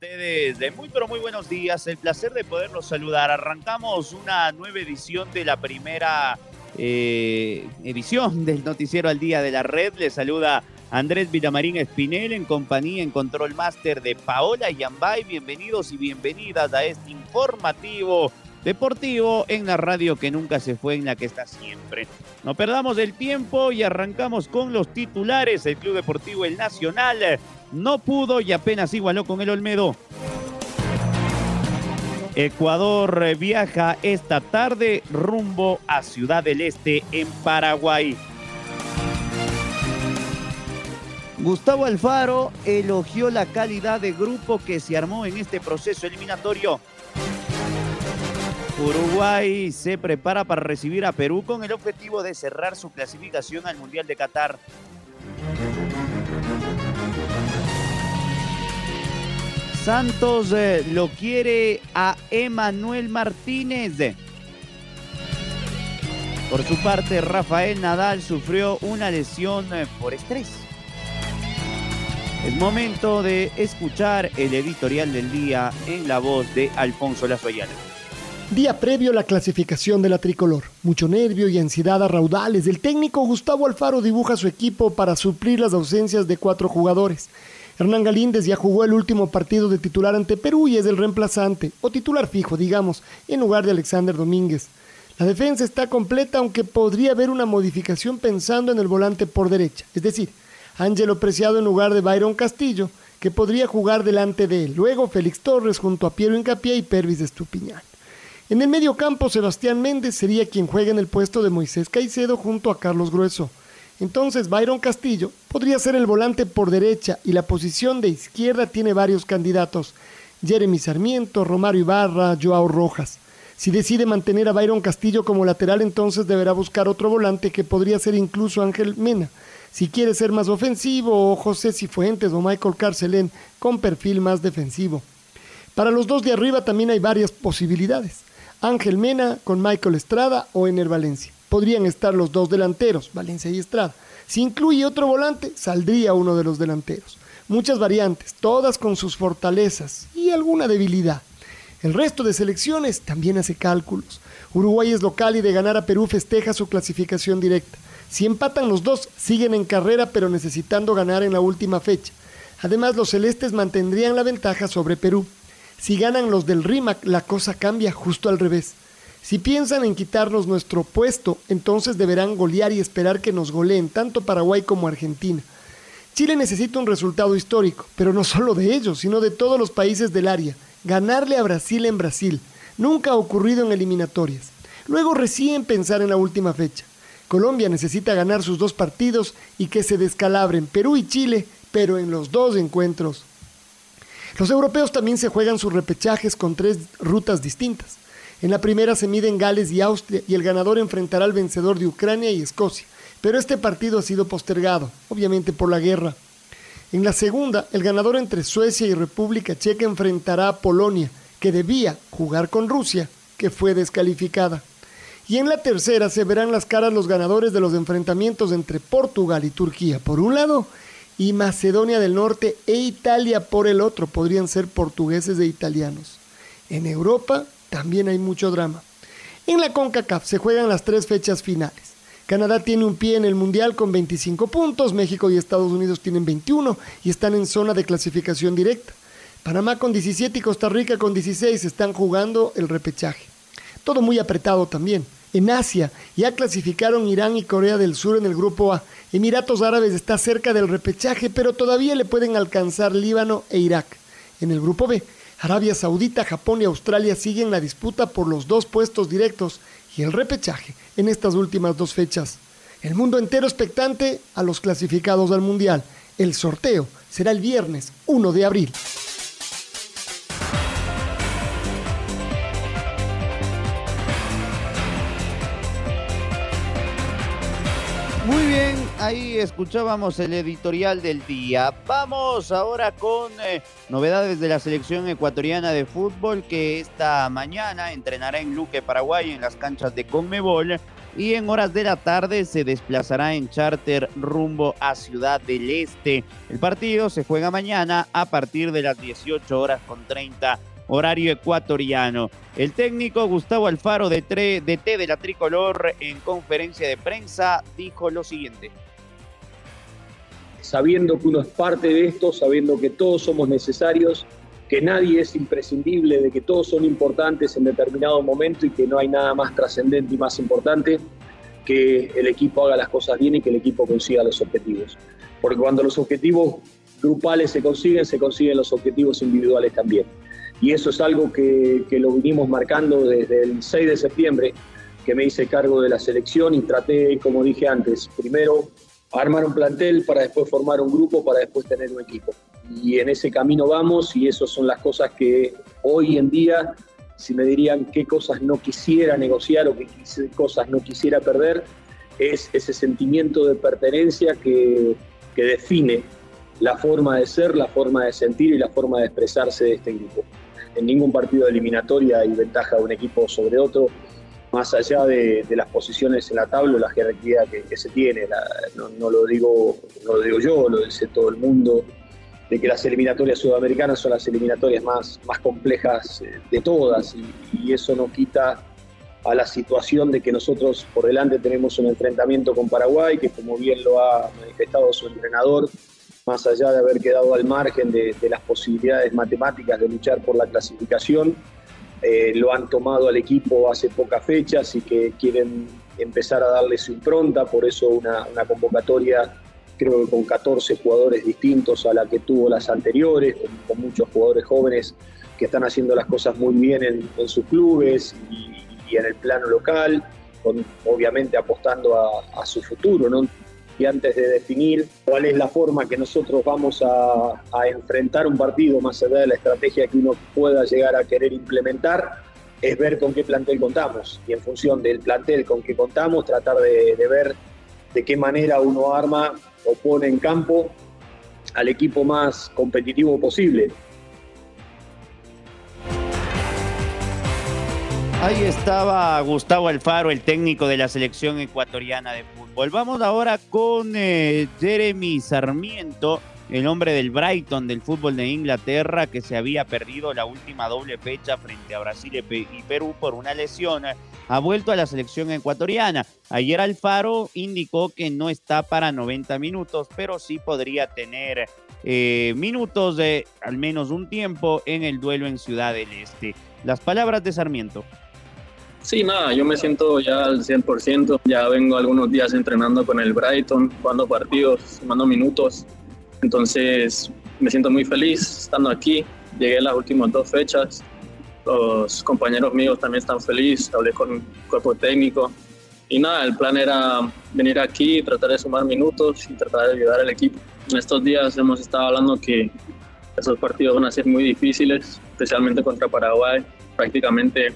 De muy pero muy buenos días. El placer de poderlos saludar. Arrancamos una nueva edición de la primera eh, edición del Noticiero al Día de la Red. Les saluda Andrés Villamarín Espinel en compañía en Control Master de Paola Yambay. Bienvenidos y bienvenidas a este informativo deportivo en la radio que nunca se fue, en la que está siempre. No perdamos el tiempo y arrancamos con los titulares. El Club Deportivo El Nacional no pudo y apenas igualó con el Olmedo. Ecuador eh, viaja esta tarde rumbo a Ciudad del Este en Paraguay. Gustavo Alfaro elogió la calidad de grupo que se armó en este proceso eliminatorio. Uruguay se prepara para recibir a Perú con el objetivo de cerrar su clasificación al Mundial de Qatar. Santos eh, lo quiere a Emanuel Martínez. Por su parte, Rafael Nadal sufrió una lesión eh, por estrés. Es momento de escuchar el editorial del día en la voz de Alfonso Lazoyana. Día previo a la clasificación de la tricolor. Mucho nervio y ansiedad a raudales. El técnico Gustavo Alfaro dibuja su equipo para suplir las ausencias de cuatro jugadores. Hernán Galíndez ya jugó el último partido de titular ante Perú y es el reemplazante, o titular fijo, digamos, en lugar de Alexander Domínguez. La defensa está completa, aunque podría haber una modificación pensando en el volante por derecha, es decir, Ángelo Preciado en lugar de Byron Castillo, que podría jugar delante de él. Luego Félix Torres junto a Piero Incapié y Pervis de Estupiñán. En el medio campo, Sebastián Méndez sería quien juegue en el puesto de Moisés Caicedo junto a Carlos Grueso. Entonces Byron Castillo podría ser el volante por derecha y la posición de izquierda tiene varios candidatos. Jeremy Sarmiento, Romario Ibarra, Joao Rojas. Si decide mantener a Byron Castillo como lateral, entonces deberá buscar otro volante que podría ser incluso Ángel Mena. Si quiere ser más ofensivo, o José Cifuentes o Michael Carcelén con perfil más defensivo. Para los dos de arriba también hay varias posibilidades. Ángel Mena con Michael Estrada o Ener Valencia podrían estar los dos delanteros, Valencia y Estrada. Si incluye otro volante, saldría uno de los delanteros. Muchas variantes, todas con sus fortalezas y alguna debilidad. El resto de selecciones también hace cálculos. Uruguay es local y de ganar a Perú festeja su clasificación directa. Si empatan los dos, siguen en carrera pero necesitando ganar en la última fecha. Además, los celestes mantendrían la ventaja sobre Perú. Si ganan los del RIMAC, la cosa cambia justo al revés. Si piensan en quitarnos nuestro puesto, entonces deberán golear y esperar que nos goleen tanto Paraguay como Argentina. Chile necesita un resultado histórico, pero no solo de ellos, sino de todos los países del área. Ganarle a Brasil en Brasil. Nunca ha ocurrido en eliminatorias. Luego recién pensar en la última fecha. Colombia necesita ganar sus dos partidos y que se descalabren Perú y Chile, pero en los dos encuentros. Los europeos también se juegan sus repechajes con tres rutas distintas. En la primera se miden Gales y Austria y el ganador enfrentará al vencedor de Ucrania y Escocia. Pero este partido ha sido postergado, obviamente por la guerra. En la segunda, el ganador entre Suecia y República Checa enfrentará a Polonia, que debía jugar con Rusia, que fue descalificada. Y en la tercera se verán las caras los ganadores de los enfrentamientos entre Portugal y Turquía por un lado y Macedonia del Norte e Italia por el otro. Podrían ser portugueses e italianos. En Europa, también hay mucho drama. En la CONCACAF se juegan las tres fechas finales. Canadá tiene un pie en el Mundial con 25 puntos, México y Estados Unidos tienen 21 y están en zona de clasificación directa. Panamá con 17 y Costa Rica con 16 están jugando el repechaje. Todo muy apretado también. En Asia ya clasificaron Irán y Corea del Sur en el grupo A. Emiratos Árabes está cerca del repechaje, pero todavía le pueden alcanzar Líbano e Irak. En el grupo B Arabia Saudita, Japón y Australia siguen la disputa por los dos puestos directos y el repechaje en estas últimas dos fechas. El mundo entero expectante a los clasificados al Mundial. El sorteo será el viernes 1 de abril. Muy bien, ahí escuchábamos el editorial del día. Vamos ahora con eh, novedades de la selección ecuatoriana de fútbol que esta mañana entrenará en Luque, Paraguay, en las canchas de Conmebol y en horas de la tarde se desplazará en charter rumbo a Ciudad del Este. El partido se juega mañana a partir de las 18 horas con 30 horario ecuatoriano. El técnico Gustavo Alfaro de, T de la Tricolor en conferencia de prensa dijo lo siguiente. Sabiendo que uno es parte de esto, sabiendo que todos somos necesarios, que nadie es imprescindible, de que todos son importantes en determinado momento y que no hay nada más trascendente y más importante que el equipo haga las cosas bien y que el equipo consiga los objetivos. Porque cuando los objetivos grupales se consiguen, se consiguen los objetivos individuales también y eso es algo que, lo vinimos marcando desde el 6 de septiembre, que me hice cargo de la selección y traté, como dije antes, primero armar un plantel para después formar un grupo, para después tener un equipo. Y en ese camino vamos y esas son las cosas que hoy en día, si me dirían qué cosas no quisiera negociar o qué cosas no quisiera perder, es ese sentimiento de pertenencia que, que define la forma de ser, la forma de sentir y la forma de expresarse de este grupo en ningún partido de eliminatoria hay ventaja de un equipo sobre otro, más allá de, las posiciones en la tabla, la jerarquía que, se tiene. no, lo digo, no lo digo yo, lo dice todo el mundo, de que las eliminatorias sudamericanas son las eliminatorias más, más complejas eh, de todas y, eso no quita a la situación de que nosotros por delante tenemos un enfrentamiento con Paraguay, que como bien lo ha manifestado su entrenador, más allá de haber quedado al margen de, las posibilidades matemáticas de luchar por la clasificación, eh, lo han tomado al equipo hace pocas fechas y que quieren empezar a darle su impronta, por eso una, convocatoria creo que con 14 jugadores distintos a la que tuvo las anteriores, con, muchos jugadores jóvenes que están haciendo las cosas muy bien en, sus clubes y, en el plano local, obviamente apostando a, a su futuro. ¿no? Y antes de definir cuál es la forma que nosotros vamos a, enfrentar un partido, más allá de la estrategia que uno pueda llegar a querer implementar, es ver con qué plantel contamos y en función del plantel con que contamos tratar de, ver de qué manera uno arma o pone en campo al equipo más competitivo posible. Ahí estaba Gustavo Alfaro, el técnico de la selección ecuatoriana de fútbol. Vamos ahora con eh, Jeremy Sarmiento, el hombre del Brighton del fútbol de Inglaterra, que se había perdido la última doble fecha frente a Brasil y Perú por una lesión. Ha vuelto a la selección ecuatoriana. Ayer Alfaro indicó que no está para 90 minutos, pero sí podría tener eh, minutos de al menos un tiempo en el duelo en Ciudad del Este. Las palabras de Sarmiento. Sí, nada, yo me siento ya al 100%, ya vengo algunos días entrenando con el Brighton, jugando partidos, sumando minutos, entonces me siento muy feliz estando aquí, llegué a las últimas dos fechas, los compañeros míos también están felices, hablé con el cuerpo técnico. Y nada, el plan era venir aquí, tratar de sumar minutos y tratar de ayudar al equipo. En estos días hemos estado hablando que esos partidos van a ser muy difíciles, especialmente contra Paraguay, prácticamente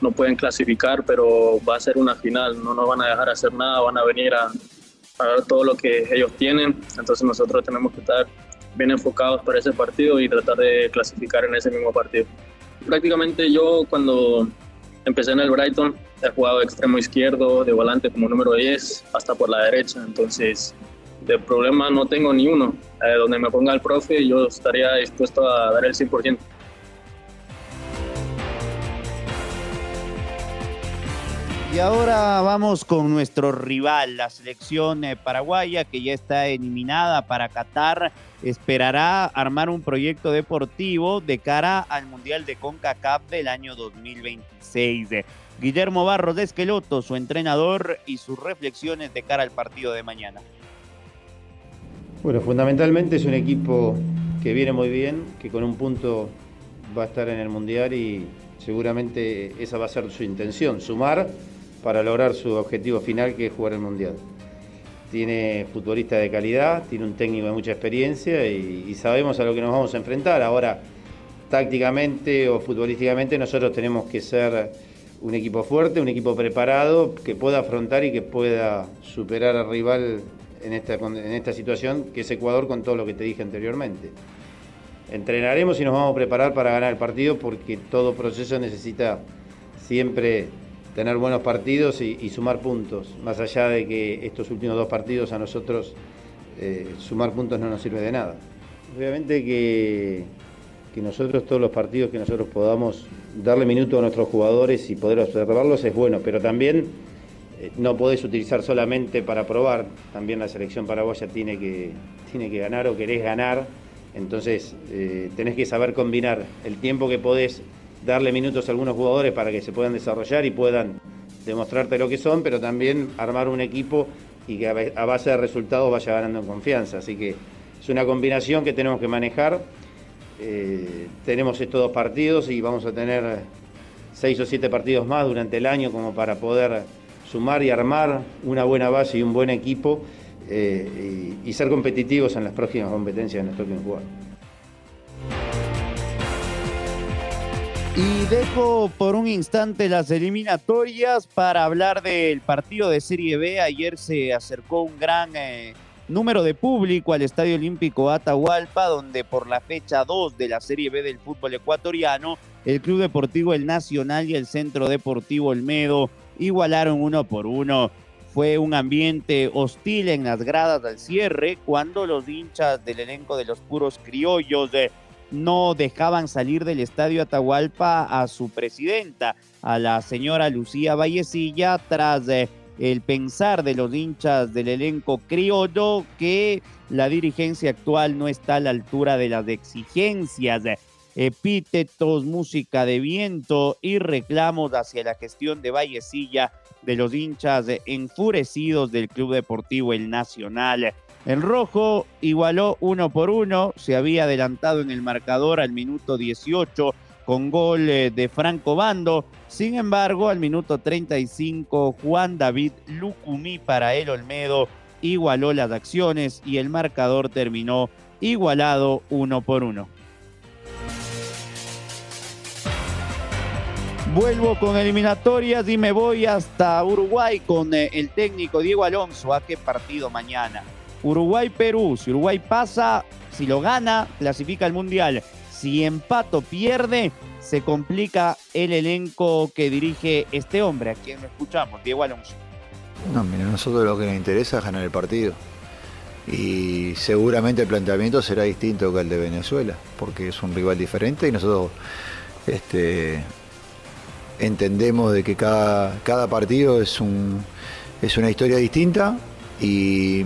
no pueden clasificar, pero va a ser una final, no nos van a dejar hacer nada, van a venir a, a ver todo lo que ellos tienen, entonces nosotros tenemos que estar bien enfocados para ese partido y tratar de clasificar en ese mismo partido. Prácticamente yo cuando empecé en el Brighton he jugado de extremo izquierdo, de volante como número 10, hasta por la derecha, entonces de problema no tengo ni uno. Eh, donde me ponga el profe yo estaría dispuesto a dar el 100%. Y ahora vamos con nuestro rival, la selección eh, paraguaya, que ya está eliminada para Qatar. Esperará armar un proyecto deportivo de cara al Mundial de CONCACAF del año 2026. Guillermo Barros de Esqueloto, su entrenador, y sus reflexiones de cara al partido de mañana. Bueno, fundamentalmente es un equipo que viene muy bien, que con un punto va a estar en el Mundial y seguramente esa va a ser su intención, sumar para lograr su objetivo final que es jugar el Mundial. Tiene futbolistas de calidad, tiene un técnico de mucha experiencia y, sabemos a lo que nos vamos a enfrentar. Ahora, tácticamente o futbolísticamente nosotros tenemos que ser un equipo fuerte, un equipo preparado, que pueda afrontar y que pueda superar al rival en esta situación, que es Ecuador con todo lo que te dije anteriormente. Entrenaremos y nos vamos a preparar para ganar el partido porque todo proceso necesita siempre tener buenos partidos y, sumar puntos, más allá de que estos últimos dos partidos a nosotros eh, sumar puntos no nos sirve de nada. Obviamente que que nosotros todos los partidos que nosotros podamos darle minuto a nuestros jugadores y poder observarlos es bueno, pero también eh, no podés utilizar solamente para probar, también la selección paraguaya tiene que, tiene que ganar o querés ganar, entonces eh, tenés que saber combinar el tiempo que podés darle minutos a algunos jugadores para que se puedan desarrollar y puedan demostrarte lo que son, pero también armar un equipo y que a base de resultados vaya ganando en confianza, así que es una combinación que tenemos que manejar eh, tenemos estos dos partidos y vamos a tener seis o siete partidos más durante el año como para poder sumar y armar una buena base y un buen equipo eh, y, ser competitivos en las próximas competencias que nos toquen. Y dejo por un instante las eliminatorias para hablar del partido de Serie B. Ayer se acercó un gran eh, número de público al Estadio Olímpico Atahualpa, donde por la fecha 2 de la Serie B del fútbol ecuatoriano, el Club Deportivo El Nacional y el Centro Deportivo Olmedo igualaron uno por uno. Fue un ambiente hostil en las gradas al cierre cuando los hinchas del elenco de los puros criollos eh, no dejaban salir del estadio Atahualpa a su presidenta, a la señora Lucía Vallecilla, tras eh, el pensar de los hinchas del elenco criollo que la dirigencia actual no está a la altura de las exigencias, epítetos, música de viento y reclamos hacia la gestión de Vallecilla de los hinchas enfurecidos del Club Deportivo El Nacional. El rojo igualó uno por uno, se había adelantado en el marcador al minuto 18 con gol eh, de Franco Bando. Sin embargo, al minuto 35, Juan David Lucumí para el Olmedo igualó las acciones y el marcador terminó igualado uno por uno. Vuelvo con eliminatorias y me voy hasta Uruguay con eh, el técnico Diego Alonso. ¿A qué partido mañana? Uruguay-Perú. Si Uruguay pasa, si lo gana, clasifica al Mundial. Si empato pierde, se complica el elenco que dirige este hombre, a quien escuchamos, Diego Alonso. No, mira, nosotros lo que nos interesa es ganar el partido. Y seguramente el planteamiento será distinto que el de Venezuela, porque es un rival diferente y nosotros este, entendemos de que cada, cada partido es, un, es una historia distinta y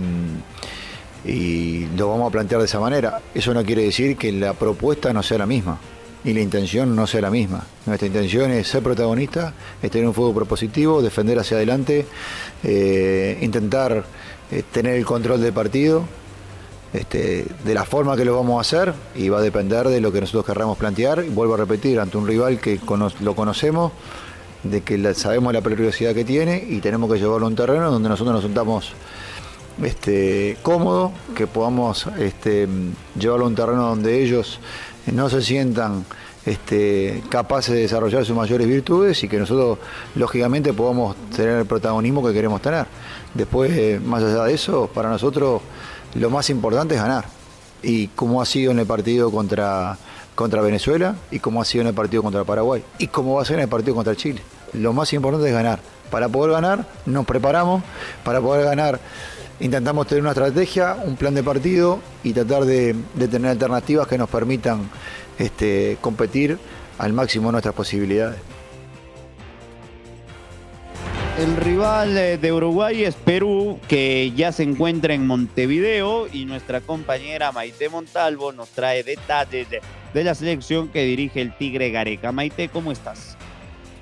y lo vamos a plantear de esa manera. Eso no quiere decir que la propuesta no sea la misma y la intención no sea la misma. Nuestra intención es ser protagonista, es tener un fuego propositivo, defender hacia adelante, eh, intentar eh, tener el control del partido. Este, de la forma que lo vamos a hacer y va a depender de lo que nosotros querramos plantear. Vuelvo a repetir, ante un rival que lo conocemos, de que sabemos la peligrosidad que tiene y tenemos que llevarlo a un terreno donde nosotros nos sentamos este, cómodo, que podamos este, llevarlo a un terreno donde ellos no se sientan este, capaces de desarrollar sus mayores virtudes y que nosotros, lógicamente, podamos tener el protagonismo que queremos tener. Después, eh, más allá de eso, para nosotros lo más importante es ganar. Y como ha sido en el partido contra, contra Venezuela y como ha sido en el partido contra Paraguay y como va a ser en el partido contra Chile. Lo más importante es ganar. Para poder ganar, nos preparamos. Para poder ganar, intentamos tener una estrategia, un plan de partido y tratar de, tener alternativas que nos permitan este, competir al máximo nuestras posibilidades. El rival eh, de Uruguay es Perú, que ya se encuentra en Montevideo y nuestra compañera Maite Montalvo nos trae detalles de, la selección que dirige el Tigre Gareca. Maite, ¿cómo estás?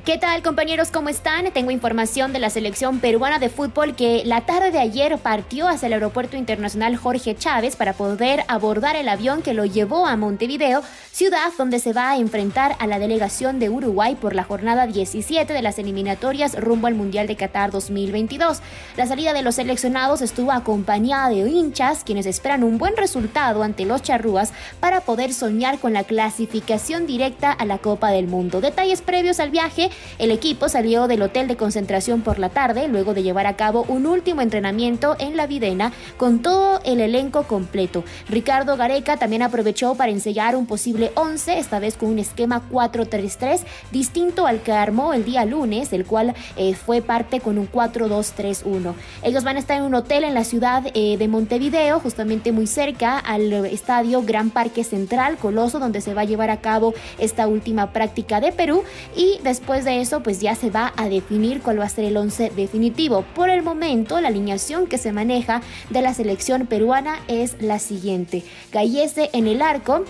¿Qué tal compañeros? ¿Cómo están? Tengo información de la selección peruana de fútbol que la tarde de ayer partió hacia el Aeropuerto Internacional Jorge Chávez para poder abordar el avión que lo llevó a Montevideo, ciudad donde se va a enfrentar a la delegación de Uruguay por la jornada 17 de las eliminatorias rumbo al Mundial de Qatar 2022. La salida de los seleccionados estuvo acompañada de hinchas quienes esperan un buen resultado ante los charrúas para poder soñar con la clasificación directa a la Copa del Mundo. Detalles previos al viaje el equipo salió del hotel de concentración por la tarde luego de llevar a cabo un último entrenamiento en la Videna con todo el elenco completo. Ricardo Gareca también aprovechó para ensayar un posible 11, esta vez con un esquema 4-3-3 distinto al que armó el día lunes, el cual eh, fue parte con un 4-2-3-1. Ellos van a estar en un hotel en la ciudad eh, de Montevideo, justamente muy cerca al estadio Gran Parque Central Coloso, donde se va a llevar a cabo esta última práctica de Perú y después de eso, pues ya se va a definir cuál va a ser el 11 definitivo. Por el momento, la alineación que se maneja de la selección peruana es la siguiente. Gallese en el arco,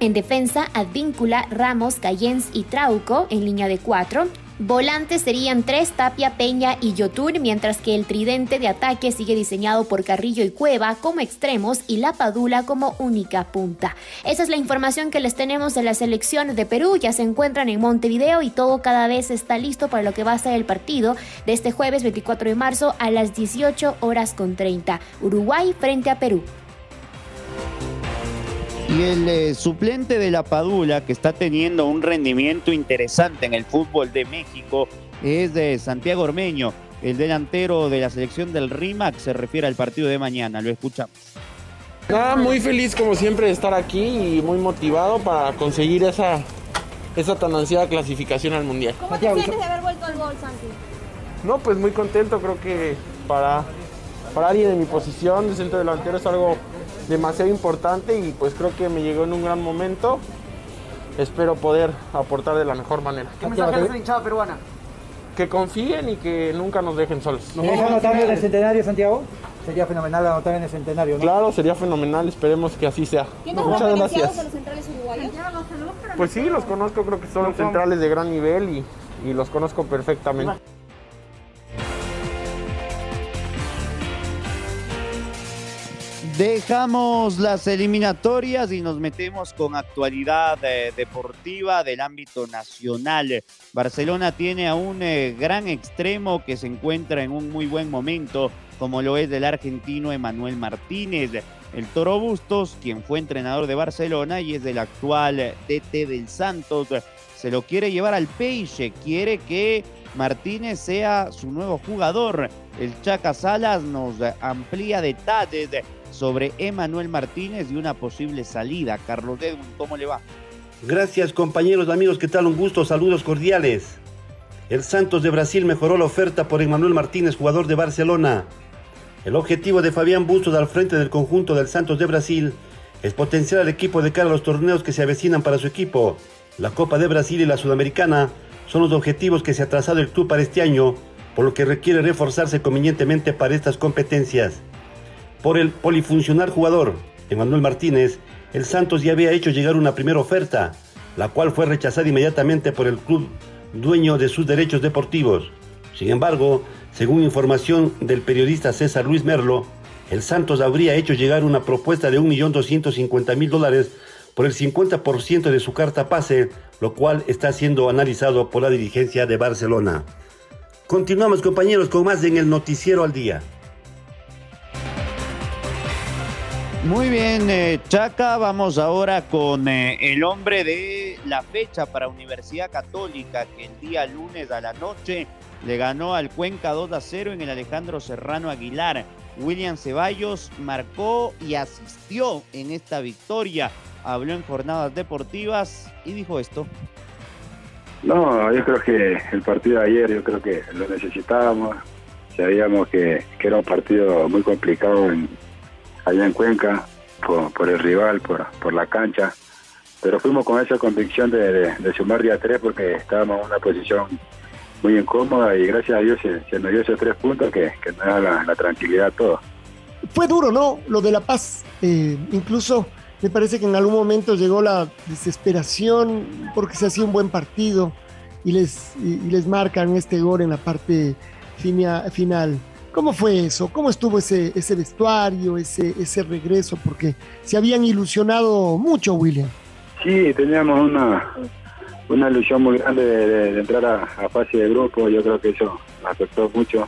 en defensa, Advíncula, Ramos, Cayens y Trauco en línea de cuatro. Volantes serían tres, Tapia, Peña y Yotun, mientras que el tridente de ataque sigue diseñado por Carrillo y Cueva como extremos y la Padula como única punta. Esa es la información que les tenemos de la selección de Perú. Ya se encuentran en Montevideo y todo cada vez está listo para lo que va a ser el partido de este jueves 24 de marzo a las 18 horas con 30. Uruguay frente a Perú. Y el eh, suplente de la Padula, que está teniendo un rendimiento interesante en el fútbol de México, es de Santiago Ormeño, el delantero de la selección del RIMAC, se refiere al partido de mañana. Lo escuchamos. Nada, muy feliz como siempre de estar aquí y muy motivado para conseguir esa, esa tan ansiada clasificación al Mundial. ¿Cómo te sientes de haber vuelto al gol, Santi? No, pues muy contento, creo que para, para alguien de mi posición de centro delantero es algo demasiado importante y pues creo que me llegó en un gran momento. Espero poder aportar de la mejor manera. ¿Qué mensaje le has hinchada peruana? Que confíen y que nunca nos dejen solos. ¿Nos vamos a anotar en el centenario, Santiago? Sería fenomenal anotar en el centenario, ¿no? Claro, sería fenomenal, esperemos que así sea. Muchas gracias. de los centrales uruguayos? Pues sí, los conozco, creo que son centrales de gran nivel y, y los conozco perfectamente. Dejamos las eliminatorias y nos metemos con actualidad eh, deportiva del ámbito nacional. Barcelona tiene a un eh, gran extremo que se encuentra en un muy buen momento, como lo es el argentino Emanuel Martínez. El Toro Bustos, quien fue entrenador de Barcelona y es el actual DT del Santos, se lo quiere llevar al Peixe, quiere que Martínez sea su nuevo jugador. El Chaca Salas nos amplía detalles sobre Emanuel Martínez y una posible salida. Carlos Edwin, ¿cómo le va? Gracias compañeros, amigos, ¿qué tal? Un gusto, saludos cordiales. El Santos de Brasil mejoró la oferta por Emanuel Martínez, jugador de Barcelona. El objetivo de Fabián Bustos al frente del conjunto del Santos de Brasil es potenciar al equipo de cara a los torneos que se avecinan para su equipo. La Copa de Brasil y la Sudamericana son los objetivos que se ha trazado el club para este año, por lo que requiere reforzarse convenientemente para estas competencias. Por el polifuncional jugador, Emanuel Martínez, el Santos ya había hecho llegar una primera oferta, la cual fue rechazada inmediatamente por el club dueño de sus derechos deportivos. Sin embargo, según información del periodista César Luis Merlo, el Santos habría hecho llegar una propuesta de 1.250.000 dólares por el 50% de su carta pase, lo cual está siendo analizado por la dirigencia de Barcelona. Continuamos compañeros con más en el noticiero al día. Muy bien, eh, Chaca, vamos ahora con eh, el hombre de la fecha para Universidad Católica, que el día lunes a la noche le ganó al Cuenca 2 a 0 en el Alejandro Serrano Aguilar. William Ceballos marcó y asistió en esta victoria. Habló en jornadas deportivas y dijo esto. No, yo creo que el partido de ayer, yo creo que lo necesitábamos. Sabíamos que, que era un partido muy complicado en, allá en Cuenca por, el rival, por, la cancha. Pero fuimos con esa convicción de, sumar día tres porque estábamos en una posición muy incómoda y gracias a Dios se, nos dio esos tres puntos que, nos da la, tranquilidad a todos. Fue duro, ¿no? Lo de La Paz. Eh, incluso me parece que en algún momento llegó la desesperación porque se hacía un buen partido. y les, y, y les marcan este gol en la parte finia- final. ¿Cómo fue eso? ¿Cómo estuvo ese, ese vestuario, ese, ese regreso? Porque se habían ilusionado mucho, William. Sí, teníamos una, ilusión muy grande de, entrar a, fase de grupo. Yo creo que eso afectó mucho.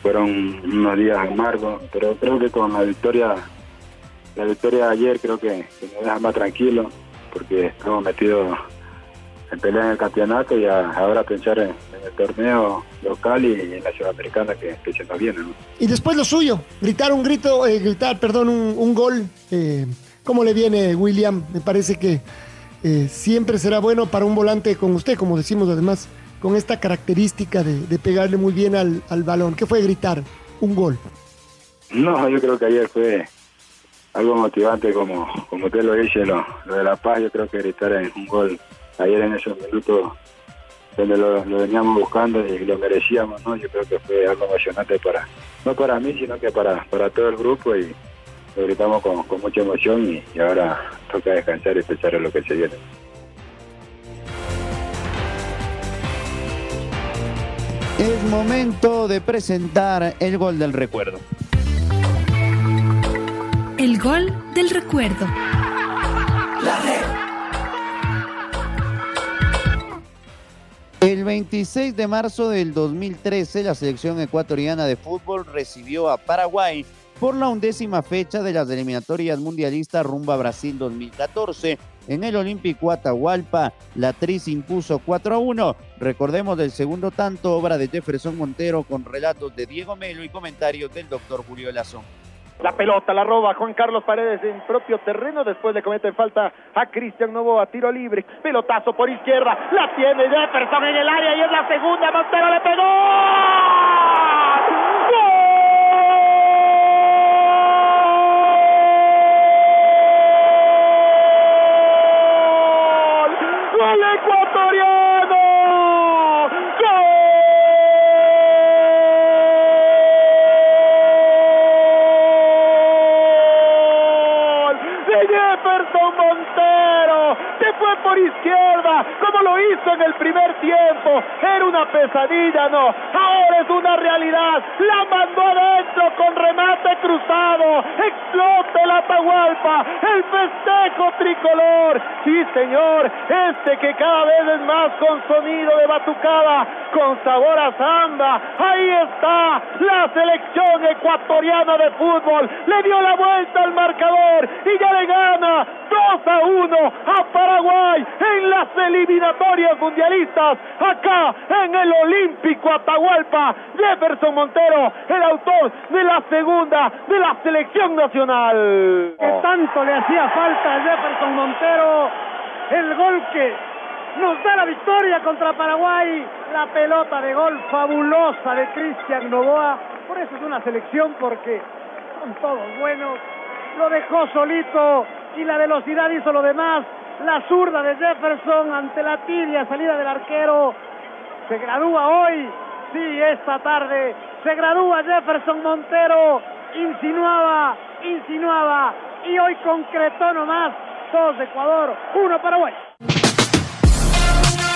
Fueron unos días amargos, pero creo que con la victoria, la victoria de ayer creo que, que nos deja más tranquilos porque estamos metidos en pelea en el campeonato y a- ahora pensar en, en el torneo local y en la sudamericana que, que se nos viene. ¿no? Y después lo suyo, gritar un grito, eh, gritar, perdón, un, un gol. Eh, ¿Cómo le viene, William? Me parece que eh, siempre será bueno para un volante con usted, como decimos además, con esta característica de, de pegarle muy bien al, al balón. ¿Qué fue gritar? Un gol. No, yo creo que ayer fue algo motivante como, como usted lo dice, lo, lo de La Paz, yo creo que gritar en un gol ayer en esos minutos donde lo, lo veníamos buscando y lo merecíamos, ¿no? Yo creo que fue algo emocionante para, no para mí, sino que para, para todo el grupo y lo gritamos con, con mucha emoción y, y ahora toca descansar y pensar en lo que se viene. Es momento de presentar el gol del recuerdo. El gol del recuerdo. El 26 de marzo del 2013, la selección ecuatoriana de fútbol recibió a Paraguay por la undécima fecha de las eliminatorias mundialistas rumbo a Brasil 2014. En el Olímpico Atahualpa, la Tris impuso 4 a 1. Recordemos del segundo tanto, obra de Jefferson Montero con relatos de Diego Melo y comentarios del doctor Julio Lazón. La pelota la roba Juan Carlos Paredes en propio terreno. Después le comete falta a Cristian Novoa. Tiro libre. Pelotazo por izquierda. La tiene Jefferson en el área y es la segunda. Montero le pegó. ¡Gol ecuatoriano! Hizo en el primer tiempo. Era una pesadilla, no. Ahora es una realidad. La mandó adentro con remate cruzado. Explota el Atahualpa. El festejo tricolor. Sí, señor. Este que cada vez es más con sonido de batucada, con sabor a samba. Ahí está la selección ecuatoriana de fútbol. Le dio la vuelta al marcador y ya le gana 2 a 1 a Paraguay en las eliminatorias mundialistas. Acá en el Olímpico Atahualpa, Jefferson Montero, el autor de la segunda de la selección nacional. que tanto le hacía falta a Jefferson Montero, el gol que nos da la victoria contra Paraguay, la pelota de gol fabulosa de Cristian Novoa, por eso es una selección porque son todos buenos, lo dejó solito y la velocidad hizo lo demás, la zurda de Jefferson ante la tibia salida del arquero, se gradúa hoy, sí, esta tarde, se gradúa Jefferson Montero, insinuaba, insinuaba. Y hoy concretó nomás, dos de Ecuador, uno Paraguay.